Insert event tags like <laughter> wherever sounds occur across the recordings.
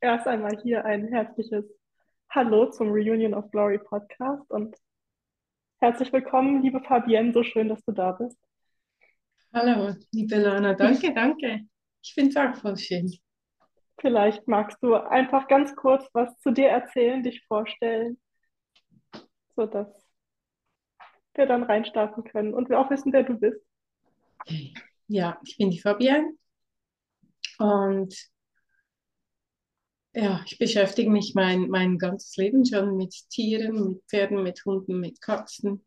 erst einmal hier ein herzliches Hallo zum Reunion of Glory Podcast und herzlich willkommen, liebe Fabienne, so schön, dass du da bist. Hallo, liebe Lana, danke, <laughs> danke. Ich finde es auch voll schön. Vielleicht magst du einfach ganz kurz was zu dir erzählen, dich vorstellen, sodass wir dann reinstarten können und wir auch wissen, wer du bist. Ja, ich bin die Fabienne und ja, ich beschäftige mich mein, mein ganzes Leben schon mit Tieren, mit Pferden, mit Hunden, mit Katzen.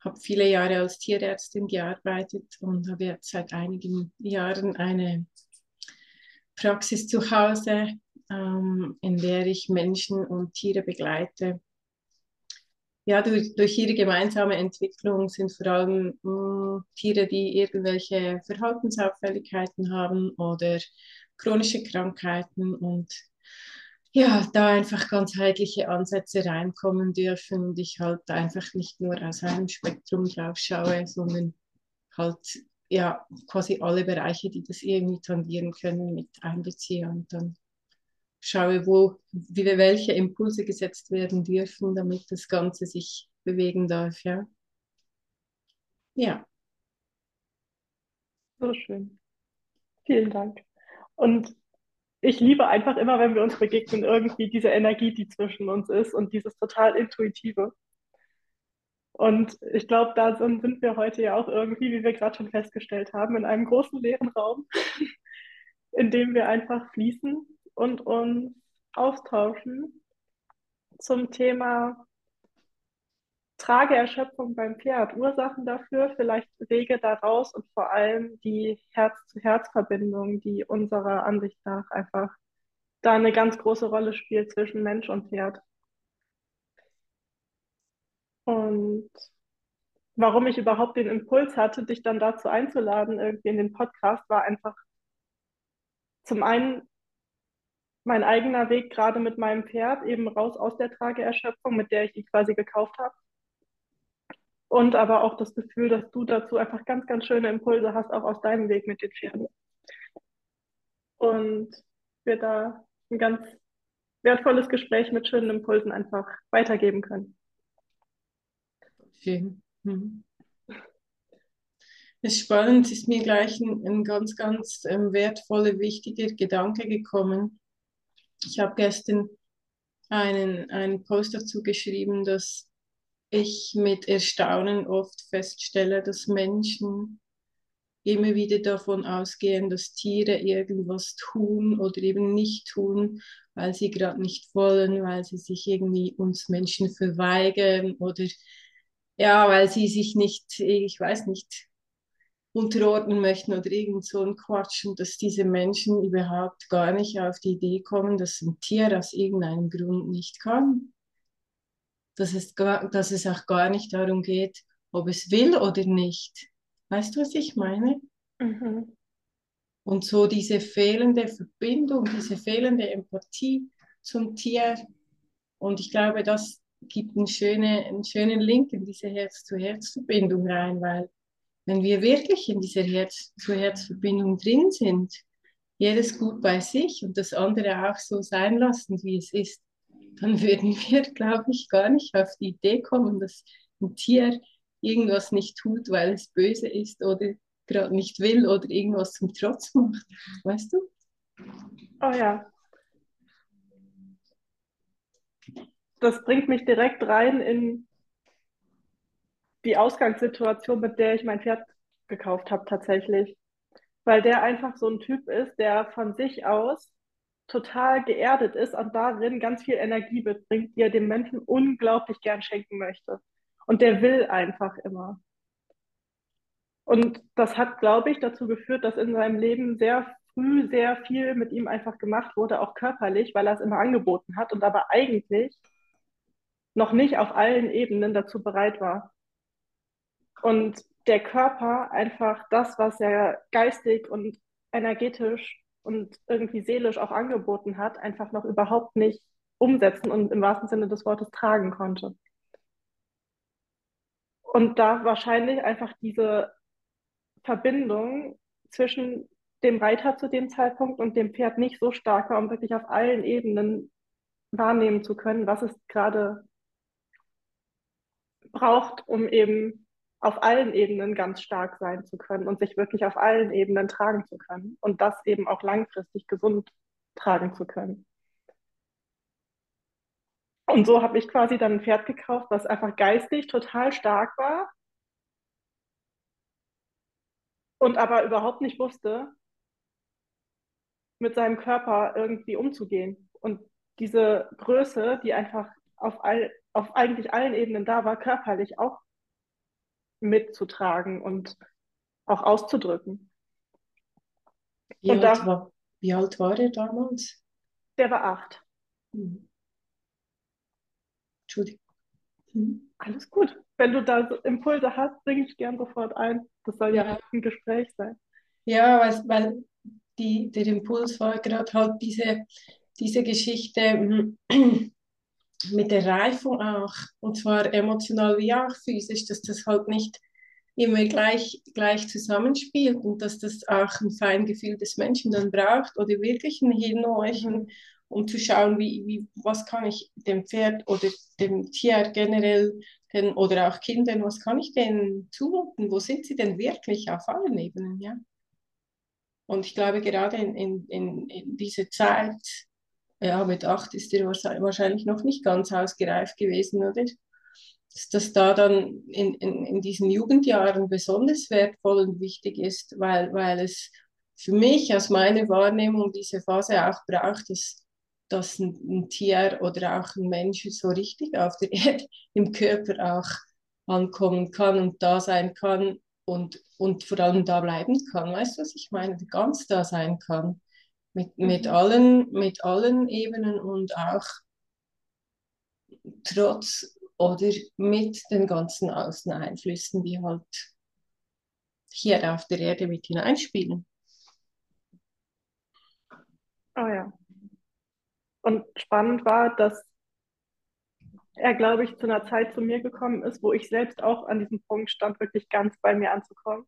Habe viele Jahre als Tierärztin gearbeitet und habe jetzt seit einigen Jahren eine Praxis zu Hause, ähm, in der ich Menschen und Tiere begleite. Ja, durch, durch ihre gemeinsame Entwicklung sind vor allem mh, mm, Tiere, die irgendwelche Verhaltensauffälligkeiten haben oder chronische Krankheiten und ja, da einfach ganzheitliche Ansätze reinkommen dürfen und ich halt einfach nicht nur aus einem Spektrum drauf schaue, sondern halt ja quasi alle Bereiche, die das irgendwie tangieren können, mit einbeziehe und dann schaue, wo, wie welche Impulse gesetzt werden dürfen, damit das Ganze sich bewegen darf, ja. Ja. So schön. Vielen Dank. Und ich liebe einfach immer, wenn wir uns begegnen, irgendwie diese Energie, die zwischen uns ist und dieses total Intuitive. Und ich glaube, da sind, wir heute ja auch irgendwie, wie wir gerade schon festgestellt haben, in einem großen leeren Raum, <laughs> in dem wir einfach fließen und uns austauschen zum Thema Trageerschöpfung beim Pferd, Ursachen dafür, vielleicht Wege daraus und vor allem die Herz-zu-Herz-Verbindung, die unserer Ansicht nach einfach da eine ganz große Rolle spielt zwischen Mensch und Pferd. Und warum ich überhaupt den Impuls hatte, dich dann dazu einzuladen, irgendwie in den Podcast, war einfach zum einen mein eigener Weg gerade mit meinem Pferd eben raus aus der Trageerschöpfung, mit der ich ihn quasi gekauft habe und aber auch das Gefühl, dass du dazu einfach ganz, ganz schöne Impulse hast, auch aus deinem Weg mit den Pferden. Und wir da ein ganz wertvolles Gespräch mit schönen Impulsen einfach weitergeben können. Schön. Mhm. Es ist spannend, ist mir gleich ein, ein ganz, ganz ähm, wertvoller, wichtiger Gedanke gekommen. Ich habe gestern einen, einen Post dazu geschrieben, dass ich mit Erstaunen oft feststelle, dass Menschen immer wieder davon ausgehen, dass Tiere irgendwas tun oder eben nicht tun, weil sie gerade nicht wollen, weil sie sich irgendwie uns Menschen verweigern oder ja, weil sie sich nicht, ich weiß nicht, unterordnen möchten oder irgend so ein Quatsch und dass diese Menschen überhaupt gar nicht auf die Idee kommen, dass ein Tier aus irgendeinem Grund nicht kann dass es, dass es auch gar nicht darum geht, ob es will oder nicht. Weißt du, was ich meine? Mhm. Und so diese fehlende Verbindung, diese fehlende Empathie zum Tier. Und ich glaube, das gibt einen schönen, einen schönen Link in diese Herz-zu-Herz-Verbindung rein, weil wenn wir wirklich in dieser Herz-zu-Herz-Verbindung drin sind, jedes gut bei sich und das andere auch so sein lassen, wie es ist, dann würden wir, glaube ich, gar nicht auf die Idee kommen, dass ein Tier irgendwas nicht tut, weil es böse ist oder gerade nicht will oder irgendwas zum Trotz macht. Weißt du? Oh ja. Das bringt mich direkt rein in die Ausgangssituation, mit der ich mein Pferd gekauft habe tatsächlich. Weil der einfach so ein Typ ist, der von sich aus total geerdet ist und darin ganz viel Energie mitbringt, die er dem Menschen unglaublich gern schenken möchte. Und der will einfach immer. Und das hat, glaube ich, dazu geführt, dass in seinem Leben sehr früh sehr viel mit ihm einfach gemacht wurde, auch körperlich, weil er es immer angeboten hat und aber eigentlich noch nicht auf allen Ebenen dazu bereit war. Und der Körper einfach das, was er geistig und energetisch und irgendwie seelisch auch angeboten hat, einfach noch überhaupt nicht umsetzen und im wahrsten Sinne des Wortes tragen konnte. Und da wahrscheinlich einfach diese Verbindung zwischen dem Reiter zu dem Zeitpunkt und dem Pferd nicht so stark war, um wirklich auf allen Ebenen wahrnehmen zu können, was es gerade braucht, um eben auf allen Ebenen ganz stark sein zu können und sich wirklich auf allen Ebenen tragen zu können und das eben auch langfristig gesund tragen zu können. Und so habe ich quasi dann ein Pferd gekauft, was einfach geistig total stark war und aber überhaupt nicht wusste, mit seinem Körper irgendwie umzugehen. Und diese Größe, die einfach auf, all, auf eigentlich allen Ebenen da war, körperlich auch mitzutragen und auch auszudrücken. Wie, alt, da, war, wie alt war er damals? Der war acht. Hm. Entschuldigung. Hm. Alles gut. Wenn du da so Impulse hast, bringe ich gern sofort ein. Das soll ja, ja ein Gespräch sein. Ja, weil, weil die, der Impuls war gerade halt diese, diese Geschichte mit der Reifung auch, und zwar emotional wie auch physisch, dass das halt nicht immer gleich, gleich zusammenspielt und dass das auch ein Feingefühl des Menschen dann braucht oder wirklich ein Hinhorchen, mhm. um zu schauen, wie, wie, was kann ich dem Pferd oder dem Tier generell den, oder auch Kindern, was kann ich denen zumuten, wo sind sie denn wirklich auf allen Ebenen, ja. Und ich glaube, gerade in, in, in, in dieser Zeit, ja, mit acht ist er wahrscheinlich noch nicht ganz ausgereift gewesen, oder? Dass das da dann in, in, in diesen Jugendjahren besonders wertvoll und wichtig ist, weil, weil es für mich aus meiner Wahrnehmung diese Phase auch braucht, dass, dass ein, ein Tier oder auch ein Mensch so richtig auf der <laughs> Erde im Körper auch ankommen kann und da sein kann und, und vor allem da bleiben kann. Weißt du, was ich meine? Ganz da sein kann. Mit, mit, mhm. allen, mit allen Ebenen und auch trotz oder mit den ganzen Außeneinflüssen, die halt hier auf der Erde mit hineinspielen. Oh ja. Und spannend war, dass er, glaube ich, zu einer Zeit zu mir gekommen ist, wo ich selbst auch an diesem Punkt stand, wirklich ganz bei mir anzukommen.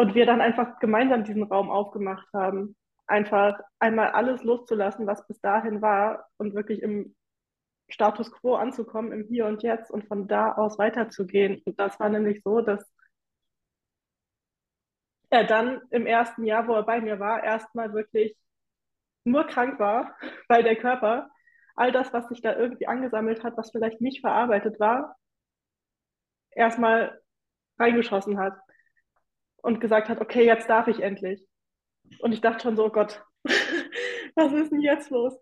Und wir dann einfach gemeinsam diesen Raum aufgemacht haben. Einfach einmal alles loszulassen, was bis dahin war und wirklich im Status quo anzukommen, im Hier und Jetzt und von da aus weiterzugehen. Und das war nämlich so, dass er dann im ersten Jahr, wo er bei mir war, erstmal wirklich nur krank war, <laughs> weil der Körper all das, was sich da irgendwie angesammelt hat, was vielleicht nicht verarbeitet war, erstmal reingeschossen hat und gesagt hat, okay, jetzt darf ich endlich. Und ich dachte schon so, oh Gott, <laughs> was ist denn jetzt los?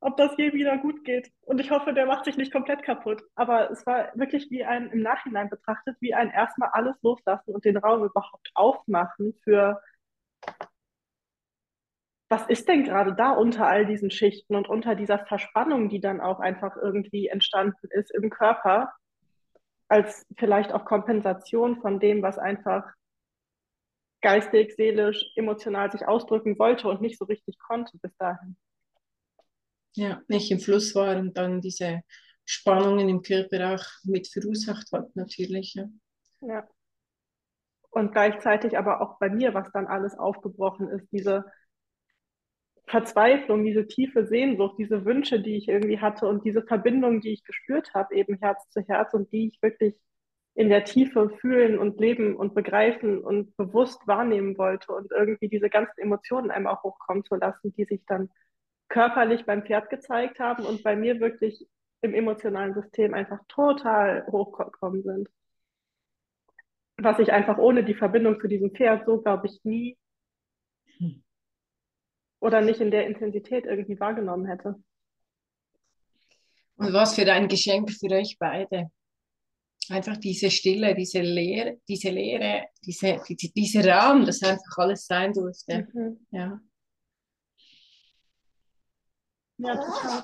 Ob das je wieder gut geht. Und ich hoffe, der macht sich nicht komplett kaputt. Aber es war wirklich wie ein, im Nachhinein betrachtet, wie ein erstmal alles loslassen und den Raum überhaupt aufmachen für was ist denn gerade da unter all diesen Schichten und unter dieser Verspannung, die dann auch einfach irgendwie entstanden ist im Körper, als vielleicht auch Kompensation von dem, was einfach geistig, seelisch, emotional sich ausdrücken wollte und nicht so richtig konnte bis dahin. Ja, nicht im Fluss war und dann diese Spannungen im Körper auch mit verursacht hat, natürlich. Ja. ja. Und gleichzeitig aber auch bei mir, was dann alles aufgebrochen ist, diese Verzweiflung, diese tiefe Sehnsucht, diese Wünsche, die ich irgendwie hatte und diese Verbindung, die ich gespürt habe, eben Herz zu Herz und die ich wirklich in der Tiefe fühlen und leben und begreifen und bewusst wahrnehmen wollte und irgendwie diese ganzen Emotionen einmal hochkommen zu lassen, die sich dann körperlich beim Pferd gezeigt haben und bei mir wirklich im emotionalen System einfach total hochgekommen sind. Was ich einfach ohne die Verbindung zu diesem Pferd so, glaube ich, nie oder nicht in der Intensität irgendwie wahrgenommen hätte. Und was für ein Geschenk für euch beide. Einfach diese Stille, diese Leere, diese Leere, diese, die, dieser Raum, das einfach alles sein durfte. Mhm. Ja. Ja, total.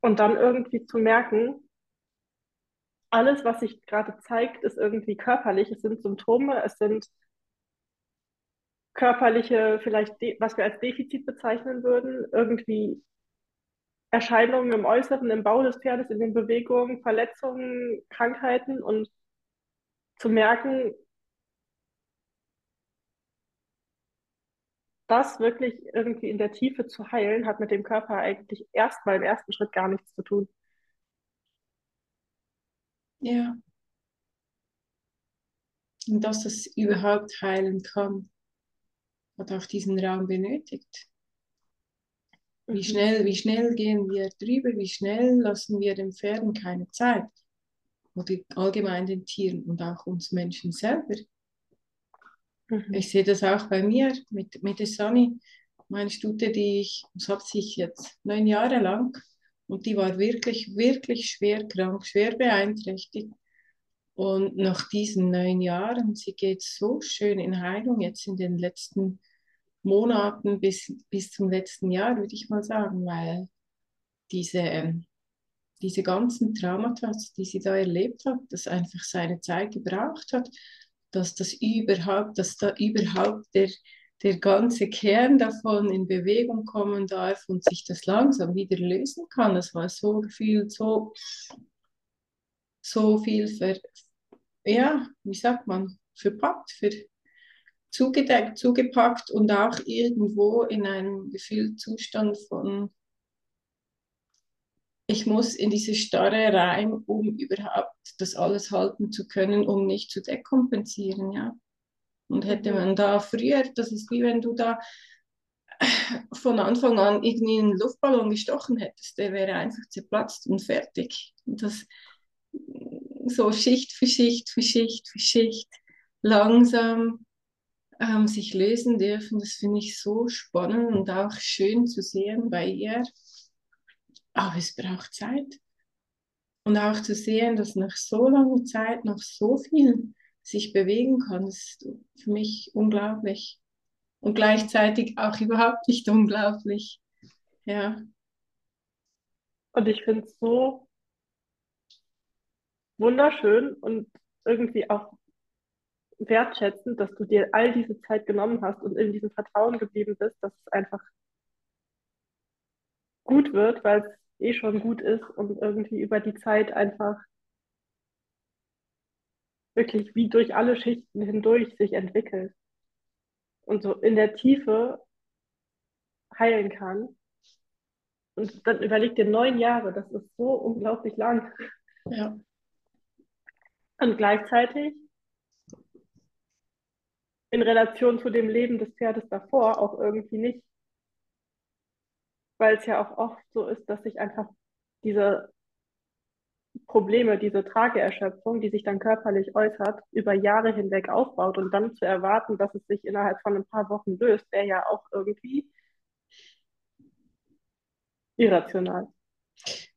Und dann irgendwie zu merken, alles, was sich gerade zeigt, ist irgendwie körperlich. Es sind Symptome, es sind körperliche, vielleicht, was wir als Defizit bezeichnen würden, irgendwie Erscheinungen im Äußeren, im Bau des Pferdes, in den Bewegungen, Verletzungen, Krankheiten und zu merken, das wirklich irgendwie in der Tiefe zu heilen, hat mit dem Körper eigentlich erstmal im ersten Schritt gar nichts zu tun. Ja. Und dass es überhaupt heilen kann, hat auch diesen Raum benötigt. Wie Mhm. schnell, wie schnell gehen wir drüber, wie schnell lassen wir den Pferden keine Zeit. Oder allgemein den Tieren und auch uns Menschen selber. Mhm. Ich sehe das auch bei mir mit, mit der Sunny, meine Stute, die ich, das hat sich jetzt neun Jahre lang und die war wirklich, wirklich schwer krank, schwer beeinträchtigt. Und nach diesen neun Jahren, sie geht so schön in Heilung jetzt in den letzten Monaten bis, bis zum letzten Jahr, würde ich mal sagen, weil diese, ähm, diese ganzen Traumata, die sie da erlebt hat, das einfach seine Zeit gebraucht hat, dass das überhaupt, dass da überhaupt der, der ganze Kern davon in Bewegung kommen darf und sich das langsam wieder lösen kann. Das war so gefühlt so, so viel ver, ja, wie sagt man, verpackt, für, zugedeckt, zugepackt und auch irgendwo in einem Gefühlszustand von ich muss in diese Starre rein, um überhaupt das alles halten zu können, um nicht zu dekompensieren, ja. Und hätte Mhm. man da früher, das ist wie wenn du da von Anfang an irgendwie einen Luftballon gestochen hättest, der wäre einfach zerplatzt und fertig. Und das so Schicht für Schicht für Schicht für Schicht langsam ähm, sich lösen dürfen, das finde ich so spannend und auch schön zu sehen bei ihr. Aber es braucht Zeit. Und auch zu sehen, dass nach so langer Zeit noch so viel sich bewegen kann, ist für mich unglaublich. Und gleichzeitig auch überhaupt nicht unglaublich. Ja. Und ich finde es so wunderschön und irgendwie auch wertschätzend, dass du dir all diese Zeit genommen hast und in diesem Vertrauen geblieben bist, dass es einfach gut wird, weil es eh schon gut ist und irgendwie über die Zeit einfach wirklich wie durch alle Schichten hindurch sich entwickelt und so in der Tiefe heilen kann. Und dann überleg dir neun Jahre, das ist so unglaublich lang. Ja. Und gleichzeitig in Relation zu dem Leben des Pferdes davor auch irgendwie nicht. Weil es ja auch oft so ist, dass sich einfach diese Probleme, diese Trageerschöpfung, die sich dann körperlich äußert, über Jahre hinweg aufbaut und dann zu erwarten, dass es sich innerhalb von ein paar Wochen löst, wäre ja auch irgendwie irrational.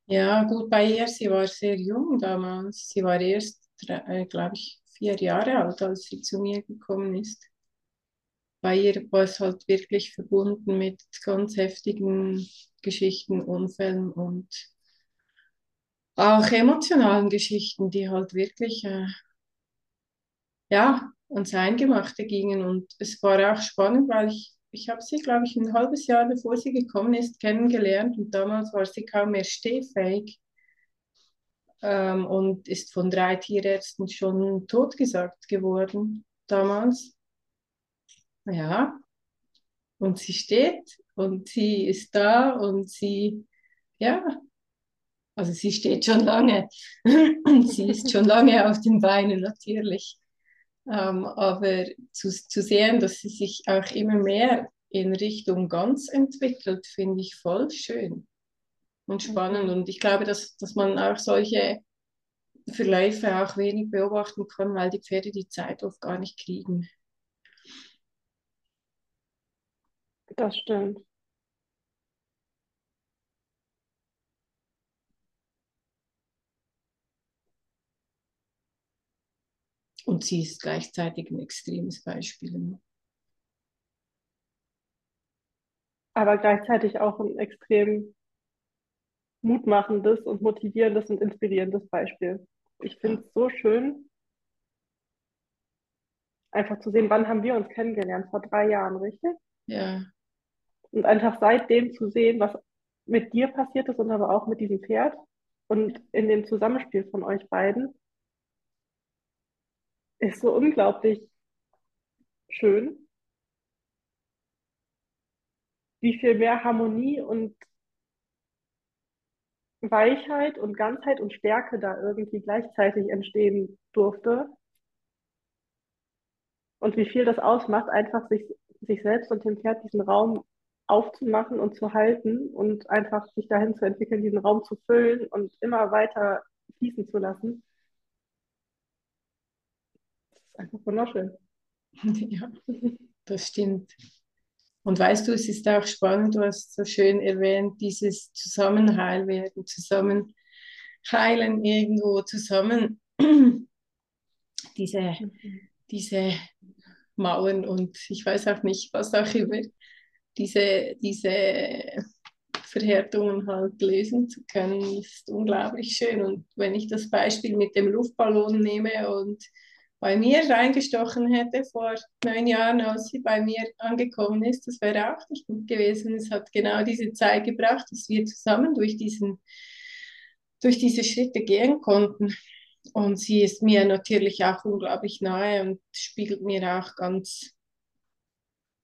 Ja, gut, bei ihr, sie war sehr jung damals. Sie war erst, äh, glaube ich, vier Jahre alt, als sie zu mir gekommen ist. Bei ihr war es halt wirklich verbunden mit ganz heftigen Geschichten, Unfällen und auch emotionalen Geschichten, die halt wirklich, äh, ja, ans Eingemachte gingen. Und es war auch spannend, weil ich, ich habe sie, glaube ich, ein halbes Jahr bevor sie gekommen ist, kennengelernt und damals war sie kaum mehr stehfähig ähm, und ist von drei Tierärzten schon totgesagt geworden damals. Ja, und sie steht und sie ist da und sie, ja, also sie steht schon lange. <laughs> sie ist schon lange auf den Beinen natürlich. Ähm, aber zu, zu sehen, dass sie sich auch immer mehr in Richtung ganz entwickelt, finde ich voll schön und spannend. Mhm. Und ich glaube, dass, dass man auch solche Verläufe auch wenig beobachten kann, weil die Pferde die Zeit oft gar nicht kriegen. Das stimmt. Und sie ist gleichzeitig ein extremes Beispiel. Aber gleichzeitig auch ein extrem mutmachendes und motivierendes und inspirierendes Beispiel. Ich finde es so schön, einfach zu sehen, wann haben wir uns kennengelernt? Vor drei Jahren, richtig? Ja, Und einfach seitdem zu sehen, was mit dir passiert ist und aber auch mit diesem Pferd und in dem Zusammenspiel von euch beiden ist so unglaublich schön, wie viel mehr Harmonie und Weichheit und Ganzheit und Stärke da irgendwie gleichzeitig entstehen durfte. Und wie viel das ausmacht, einfach sich, sich selbst und dem Pferd diesen Raum aufzumachen und zu halten und einfach sich dahin zu entwickeln, diesen Raum zu füllen und immer weiter fließen zu lassen. Das ist einfach wunderschön. <laughs> Ja, das stimmt. Und weißt du, es ist auch spannend, du hast so schön erwähnt, dieses Zusammenheilwerden, zusammen heilen irgendwo, zusammen <clears throat> diese, diese Mauern und ich weiß auch nicht, was auch immer, diese, diese Verhärtungen halt lösen zu können, ist unglaublich schön. Und wenn ich das Beispiel mit dem Luftballon nehme und bei mir reingestochen hätte vor neun Jahren, als sie bei mir angekommen ist, das wäre auch nicht gut gewesen. Es hat genau diese Zeit gebracht, dass wir zusammen durch, diesen, durch diese Schritte gehen konnten. Und sie ist mir natürlich auch unglaublich nahe und spiegelt mir auch ganz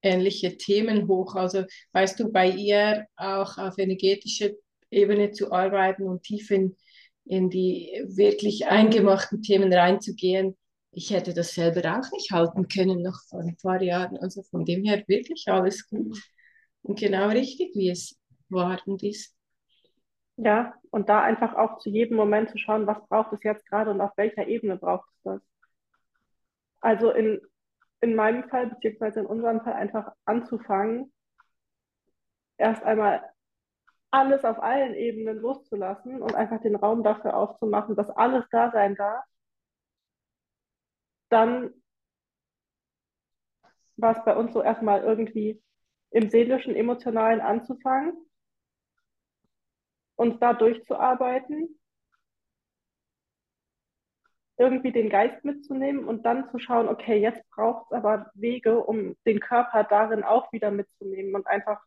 ähnliche Themen hoch. Also weißt du, bei ihr auch auf energetischer Ebene zu arbeiten und tief in, in die wirklich eingemachten Themen reinzugehen, ich hätte das selber auch nicht halten können noch vor ein paar Jahren. Also von dem her wirklich alles gut und genau richtig, wie es war und ist. Ja, und da einfach auch zu jedem Moment zu schauen, was braucht es jetzt gerade und auf welcher Ebene braucht es das. Also in, in meinem Fall, beziehungsweise in unserem Fall, einfach anzufangen, erst einmal alles auf allen Ebenen loszulassen und einfach den Raum dafür aufzumachen, dass alles da sein darf dann war es bei uns so erstmal irgendwie im seelischen, emotionalen anzufangen, uns da durchzuarbeiten, irgendwie den Geist mitzunehmen und dann zu schauen, okay, jetzt braucht es aber Wege, um den Körper darin auch wieder mitzunehmen und einfach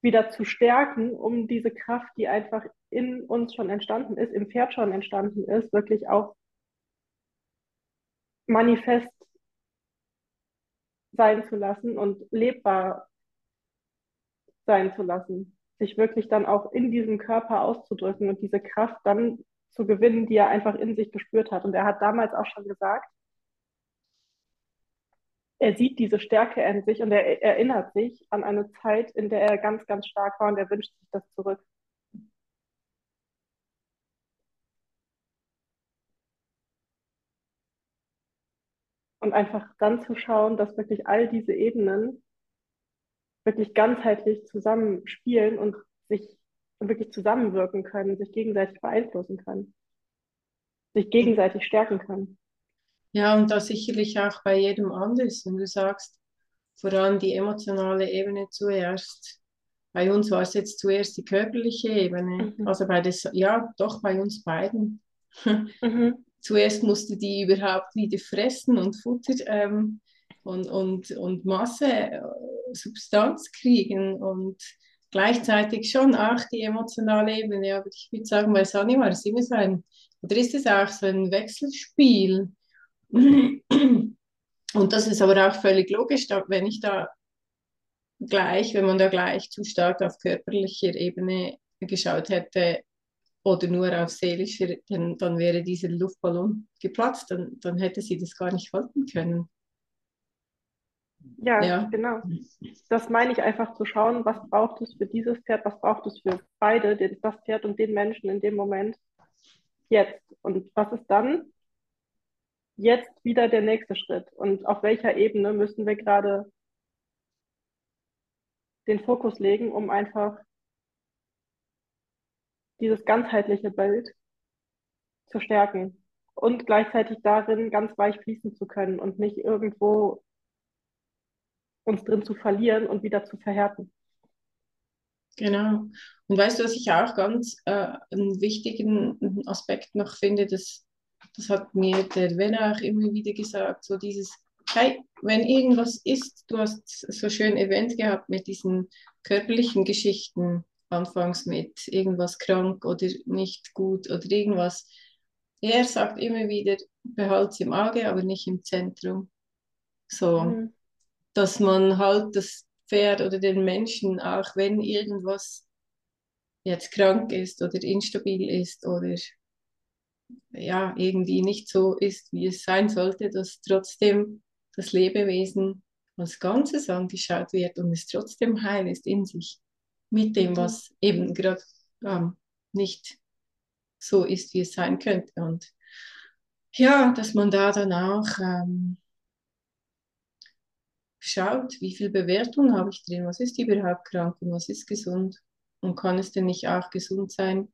wieder zu stärken, um diese Kraft, die einfach in uns schon entstanden ist, im Pferd schon entstanden ist, wirklich auch manifest sein zu lassen und lebbar sein zu lassen. Sich wirklich dann auch in diesem Körper auszudrücken und diese Kraft dann zu gewinnen, die er einfach in sich gespürt hat. Und er hat damals auch schon gesagt, er sieht diese Stärke in sich und er erinnert sich an eine Zeit, in der er ganz, ganz stark war und er wünscht sich das zurück. Und einfach dann zu schauen, dass wirklich all diese Ebenen wirklich ganzheitlich zusammenspielen und sich wirklich zusammenwirken können, sich gegenseitig beeinflussen können, sich gegenseitig stärken können. Ja, und das sicherlich auch bei jedem anders. Und du sagst, vor allem die emotionale Ebene zuerst. Bei uns war es jetzt zuerst die körperliche Ebene. Mhm. Also bei des, ja, doch bei uns beiden. <laughs> Mhm zuerst musste die überhaupt wieder fressen und Futter ähm, und, und, und Masse, äh, Substanz kriegen und gleichzeitig schon auch die emotionale Ebene. Aber ich würde sagen, bei Sani war es immer so ein, oder ist es auch so ein Wechselspiel? Und das ist aber auch völlig logisch, wenn ich da gleich, wenn man da gleich zu stark auf körperlicher Ebene geschaut hätte, oder nur auf seelischer, dann, dann wäre dieser Luftballon geplatzt, dann, dann hätte sie das gar nicht halten können. Ja, ja, genau. Das meine ich einfach zu schauen, was braucht es für dieses Pferd, was braucht es für beide, das Pferd und den Menschen in dem Moment jetzt. Und was ist dann jetzt wieder der nächste Schritt? Und auf welcher Ebene müssen wir gerade den Fokus legen, um einfach dieses ganzheitliche Bild zu stärken und gleichzeitig darin ganz weich fließen zu können und nicht irgendwo uns drin zu verlieren und wieder zu verhärten. Genau. Und weißt du, was ich auch ganz äh, einen wichtigen Aspekt noch finde, das, das hat mir der Wenner auch immer wieder gesagt, so dieses, hey, wenn irgendwas ist, du hast so schön erwähnt gehabt mit diesen körperlichen Geschichten, anfangs mit irgendwas krank oder nicht gut oder irgendwas. Er sagt immer wieder, behalte es im Auge, aber nicht im Zentrum. So, mhm. dass man halt das Pferd oder den Menschen, auch wenn irgendwas jetzt krank ist oder instabil ist oder ja, irgendwie nicht so ist, wie es sein sollte, dass trotzdem das Lebewesen als Ganzes angeschaut wird und es trotzdem heil ist in sich, mit dem, mhm. was eben gerade ähm, nicht so ist, wie es sein könnte. Und ja, dass man da dann auch ähm, schaut, wie viel Bewertung habe ich drin, was ist überhaupt krank und was ist gesund und kann es denn nicht auch gesund sein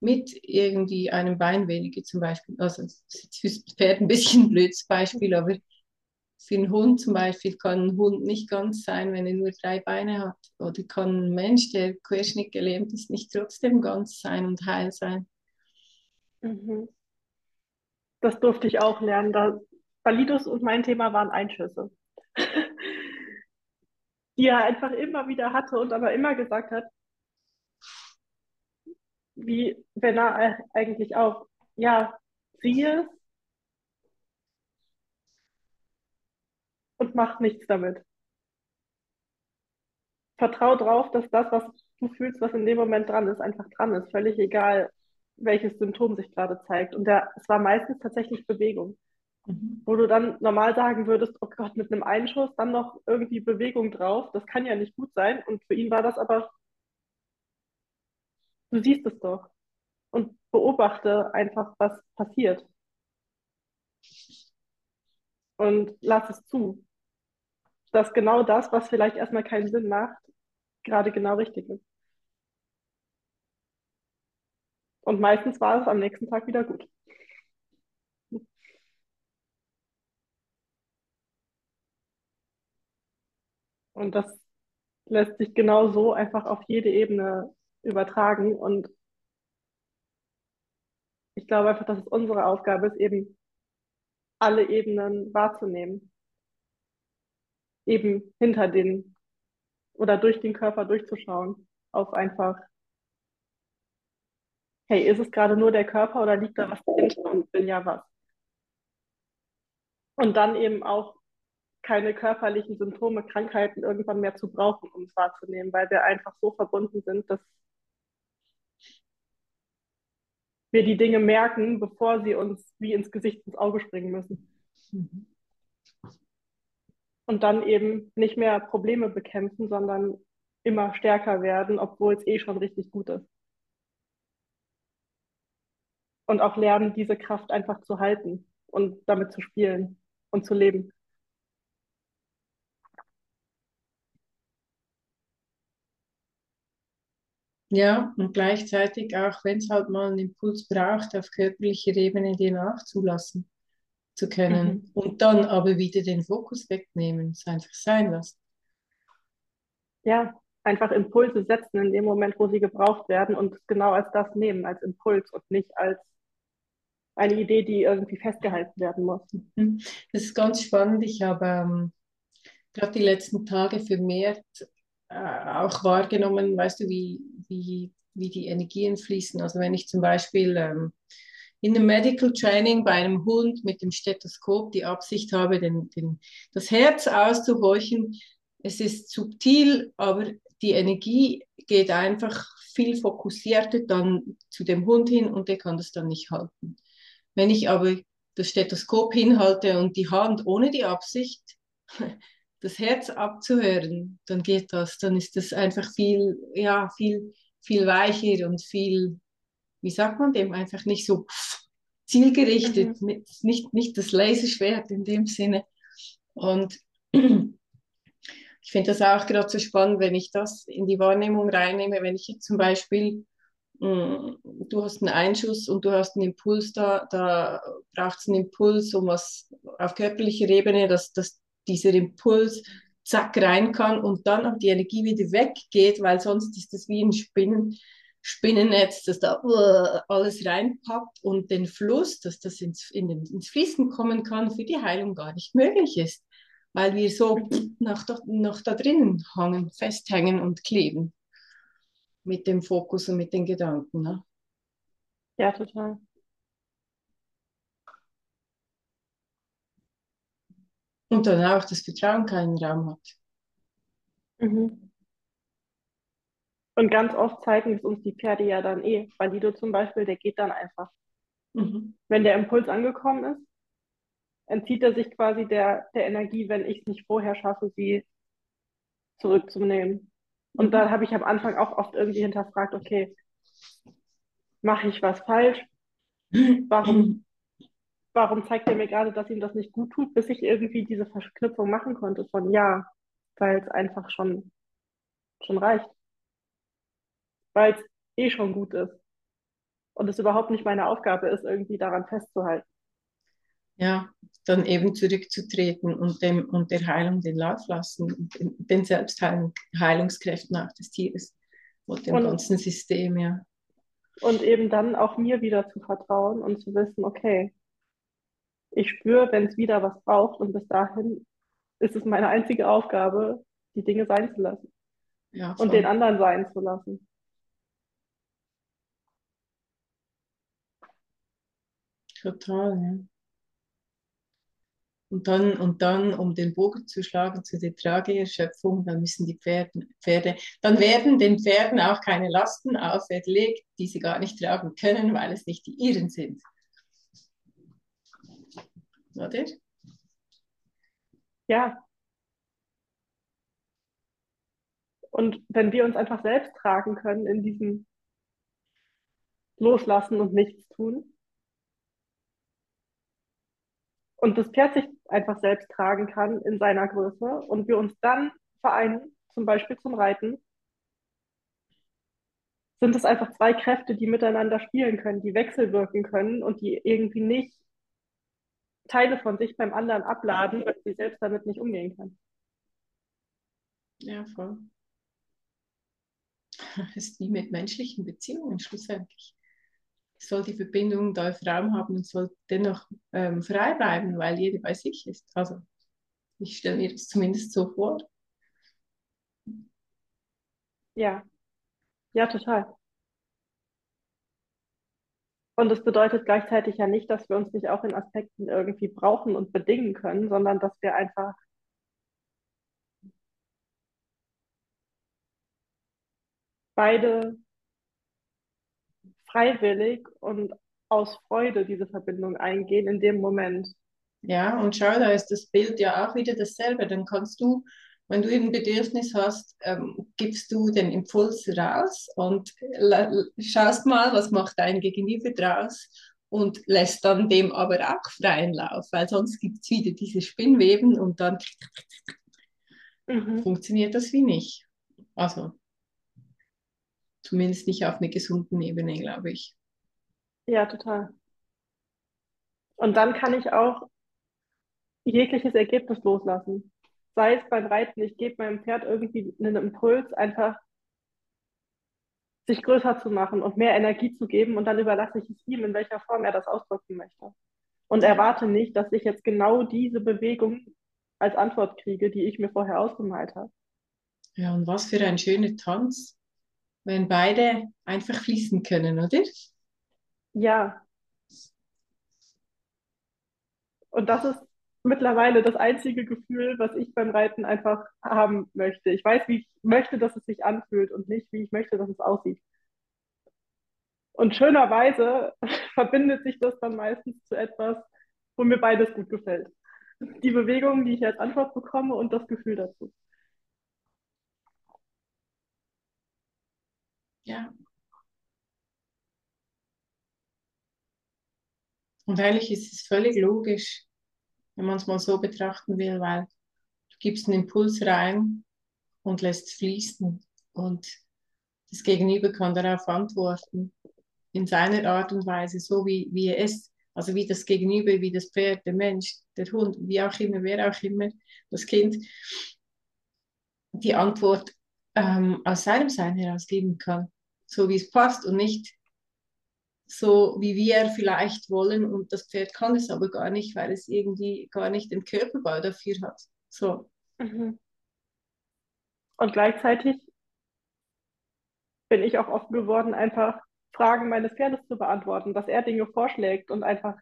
mit irgendwie einem Bein weniger zum Beispiel. Also das ist fürs Pferd ein bisschen ein blödes Beispiel, aber für einen Hund zum Beispiel kann ein Hund nicht ganz sein, wenn er nur drei Beine hat. Oder kann ein Mensch, der Querschnitt gelähmt ist, nicht trotzdem ganz sein und heil sein. Mhm. Das durfte ich auch lernen. Da, Validus und mein Thema waren Einschüsse. <laughs> die er einfach immer wieder hatte und aber immer gesagt hat, wie wenn er eigentlich auch, ja, siehe und mach nichts damit. Vertrau drauf, dass das, was du fühlst, was in dem Moment dran ist, einfach dran ist. Völlig egal, welches Symptom sich gerade zeigt. Und der, es war meistens tatsächlich Bewegung. Mhm. Wo du dann normal sagen würdest, oh Gott, mit einem Einschuss dann noch irgendwie Bewegung drauf, das kann ja nicht gut sein. Und für ihn war das aber, du siehst es doch und beobachte einfach, was passiert. Und lass es zu, dass genau das, was vielleicht erstmal keinen Sinn macht, gerade genau richtig ist. Und meistens war es am nächsten Tag wieder gut. Und das lässt sich genau so einfach auf jede Ebene übertragen. Und ich glaube einfach, dass es unsere Aufgabe ist, eben alle Ebenen wahrzunehmen. Eben hinter den oder durch den Körper durchzuschauen. Auf einfach, hey, ist es gerade nur der Körper oder liegt da was dahinter und bin ja was? Und dann eben auch keine körperlichen Symptome, Krankheiten irgendwann mehr zu brauchen, um es wahrzunehmen, weil wir einfach so verbunden sind, dass wir die Dinge merken, bevor sie uns wie ins Gesicht ins Auge springen müssen. Mhm. Und dann eben nicht mehr Probleme bekämpfen, sondern immer stärker werden, obwohl es eh schon richtig gut ist. Und auch lernen, diese Kraft einfach zu halten und damit zu spielen und zu leben. Ja, und gleichzeitig auch, wenn es halt mal einen Impuls braucht, auf körperlicher Ebene den nachzulassen zu können. Mhm. Und dann aber wieder den Fokus wegnehmen, es einfach sein lassen. Ja, einfach Impulse setzen in dem Moment, wo sie gebraucht werden und genau als das nehmen, als Impuls und nicht als eine Idee, die irgendwie festgehalten werden muss. Mhm. Das ist ganz spannend. Ich habe ähm, gerade die letzten Tage vermehrt äh, auch wahrgenommen, weißt du, wie, wie, wie die Energien fließen. Also wenn ich zum Beispiel ähm, in einem Medical Training bei einem Hund mit dem Stethoskop die Absicht habe, den, den, das Herz auszuhorchen, es ist subtil, aber die Energie geht einfach viel fokussierter dann zu dem Hund hin und der kann das dann nicht halten. Wenn ich aber das Stethoskop hinhalte und die Hand ohne die Absicht <laughs> das Herz abzuhören, dann geht das. Dann ist das einfach viel, ja, viel, viel weicher und viel, wie sagt man dem, einfach nicht so zielgerichtet, mhm. nicht, nicht das Laserschwert in dem Sinne. Und <clears throat> ich finde das auch gerade so spannend, wenn ich das in die Wahrnehmung reinnehme, wenn ich jetzt zum Beispiel, mh, mm, du hast einen Einschuss und du hast einen Impuls da, da braucht es einen Impuls, um was auf körperlicher Ebene, dass, dass dieser Impuls zack rein kann und dann auch die Energie wieder weggeht, weil sonst ist das wie ein Spinnen, Spinnennetz, das da uh, alles reinpackt und den Fluss, dass das ins, in den, ins Fließen kommen kann, für die Heilung gar nicht möglich ist, weil wir so noch, noch da drinnen hangen, festhängen und kleben. mit dem Fokus und mit den Gedanken. Ne? Ja, total. Und dann auch das Vertrauen keinen Raum hat. Mhm. Und ganz oft zeigen es uns die Pferde ja dann eh. Valido zum Beispiel, der geht dann einfach. Mhm. Wenn der Impuls angekommen ist, entzieht er sich quasi der, der Energie, wenn ich es nicht vorher schaffe, sie zurückzunehmen. Und Mhm. da habe ich am Anfang auch oft irgendwie hinterfragt, okay, mache ich was falsch? Warum, warum zeigt er mir gerade, dass ihm das nicht gut tut, bis ich irgendwie diese Verknüpfung machen konnte von ja, weil es einfach schon, schon reicht. Weil es eh schon gut ist. Und es überhaupt nicht meine Aufgabe ist, irgendwie daran festzuhalten. Ja, dann eben zurückzutreten und, dem, und der Heilung den Lauf lassen, den, den Selbstheilungskräften auch des Tieres und dem Und- ganzen System, ja. Und eben dann auch mir wieder zu vertrauen und zu wissen, okay, ich spüre, wenn es wieder was braucht und bis dahin ist es meine einzige Aufgabe, die Dinge sein zu lassen ja und den anderen sein zu lassen. Total, ja. Und dann, und dann, um den Bogen zu schlagen zu der Trageerschöpfung, dann müssen die Pferde, Pferde, dann werden den Pferden auch keine Lasten auferlegt, die sie gar nicht tragen können, weil es nicht die ihren sind. Oder? Ja. Und wenn wir uns einfach selbst tragen können in diesem Loslassen und nichts tun und das Pferd sich einfach selbst tragen kann in seiner Größe und wir uns dann vereinen, zum Beispiel zum Reiten, sind es einfach zwei Kräfte, die miteinander spielen können, die wechselwirken können und die irgendwie nicht Teile von sich beim anderen abladen, weil sie selbst damit nicht umgehen kann. Ja, voll. Es <laughs> ist wie mit menschlichen Beziehungen schlussendlich. Soll die Verbindung darf Raum haben und soll dennoch ähm, frei bleiben, weil jeder bei sich ist. Also ich stelle mir das zumindest so vor. Ja, ja, total. Und das bedeutet gleichzeitig ja nicht, dass wir uns nicht auch in Aspekten irgendwie brauchen und bedingen können, sondern dass wir einfach beide freiwillig und aus Freude diese Verbindung eingehen in dem Moment. Ja, und schau, da ist das Bild ja auch wieder dasselbe. Dann kannst du, wenn du ein Bedürfnis hast, ähm, gibst du den Impuls raus und schaust mal, was macht dein Gegenüber draus und lässt dann dem aber auch freien Lauf, weil sonst gibt es wieder diese Spinnweben und dann Mhm. funktioniert das wie nicht. Also zumindest nicht auf einer gesunden Ebene, glaube ich. Ja, total. Und dann kann ich auch jegliches Ergebnis loslassen. Sei es beim Reiten, ich gebe meinem Pferd irgendwie einen Impuls, einfach sich größer zu machen und mehr Energie zu geben und dann überlasse ich es ihm, in welcher Form er das ausdrücken möchte. Und erwarte nicht, dass ich jetzt genau diese Bewegung als Antwort kriege, die ich mir vorher ausgemalt habe. Ja, und was für ein schöner Tanz, wenn beide einfach fließen können, oder? Ja. Und das ist mittlerweile das einzige Gefühl, was ich beim Reiten einfach haben möchte. Ich weiß, wie ich möchte, dass es sich anfühlt und nicht, wie ich möchte, dass es aussieht. Und schönerweise <laughs> verbindet sich das dann meistens zu etwas, wo mir beides gut gefällt. Die Bewegung, die ich als Antwort bekomme und das Gefühl dazu. Ja. Und eigentlich ist es völlig logisch, wenn man es mal so betrachten will, weil du gibst einen Impuls rein und lässt fließen und das Gegenüber kann darauf antworten in seiner Art und Weise, so wie, wie er ist. Also wie das Gegenüber, wie das Pferd, der Mensch, der Hund, wie auch immer, wer auch immer, das Kind, die Antwort ähm, aus seinem Sein heraus geben kann, so wie es passt und nicht so, wie wir vielleicht wollen und das Pferd kann es aber gar nicht, weil es irgendwie gar nicht den Körperbau dafür hat. So. Mhm. Und gleichzeitig bin ich auch offen geworden, einfach Fragen meines Pferdes zu beantworten, dass er Dinge vorschlägt und einfach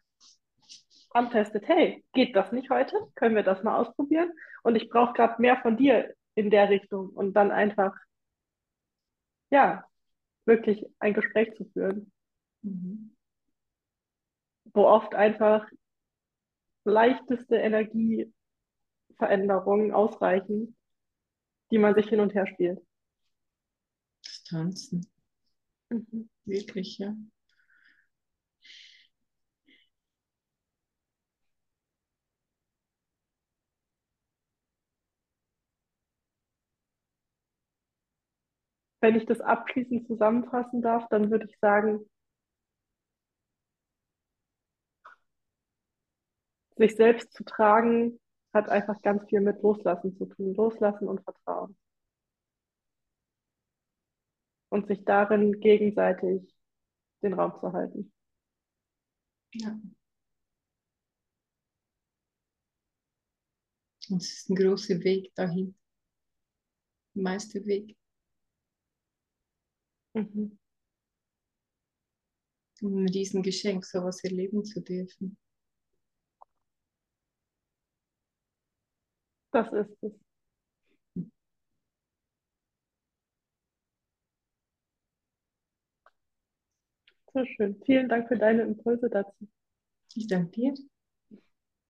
antestet, hey, geht das nicht heute? Können wir das mal ausprobieren? Und ich brauche gerade mehr von dir in der Richtung und dann einfach, ja, wirklich ein Gespräch zu führen. Mhm. Wo oft einfach leichteste Energieveränderungen ausreichen, die man sich hin und her spielt. Das Tanzen. Mhm. Wirklich, ja. Wenn ich das abschließend zusammenfassen darf, dann würde ich sagen, sich selbst zu tragen, hat einfach ganz viel mit Loslassen zu tun. Loslassen und Vertrauen. Und sich darin gegenseitig den Raum zu halten. Ja. Und es ist ein großer Weg dahin. Der meiste Weg. Mhm. Um ein Riesengeschenk, sowas erleben zu dürfen. Das ist es. So schön. Vielen Dank für deine Impulse dazu. Ich danke dir.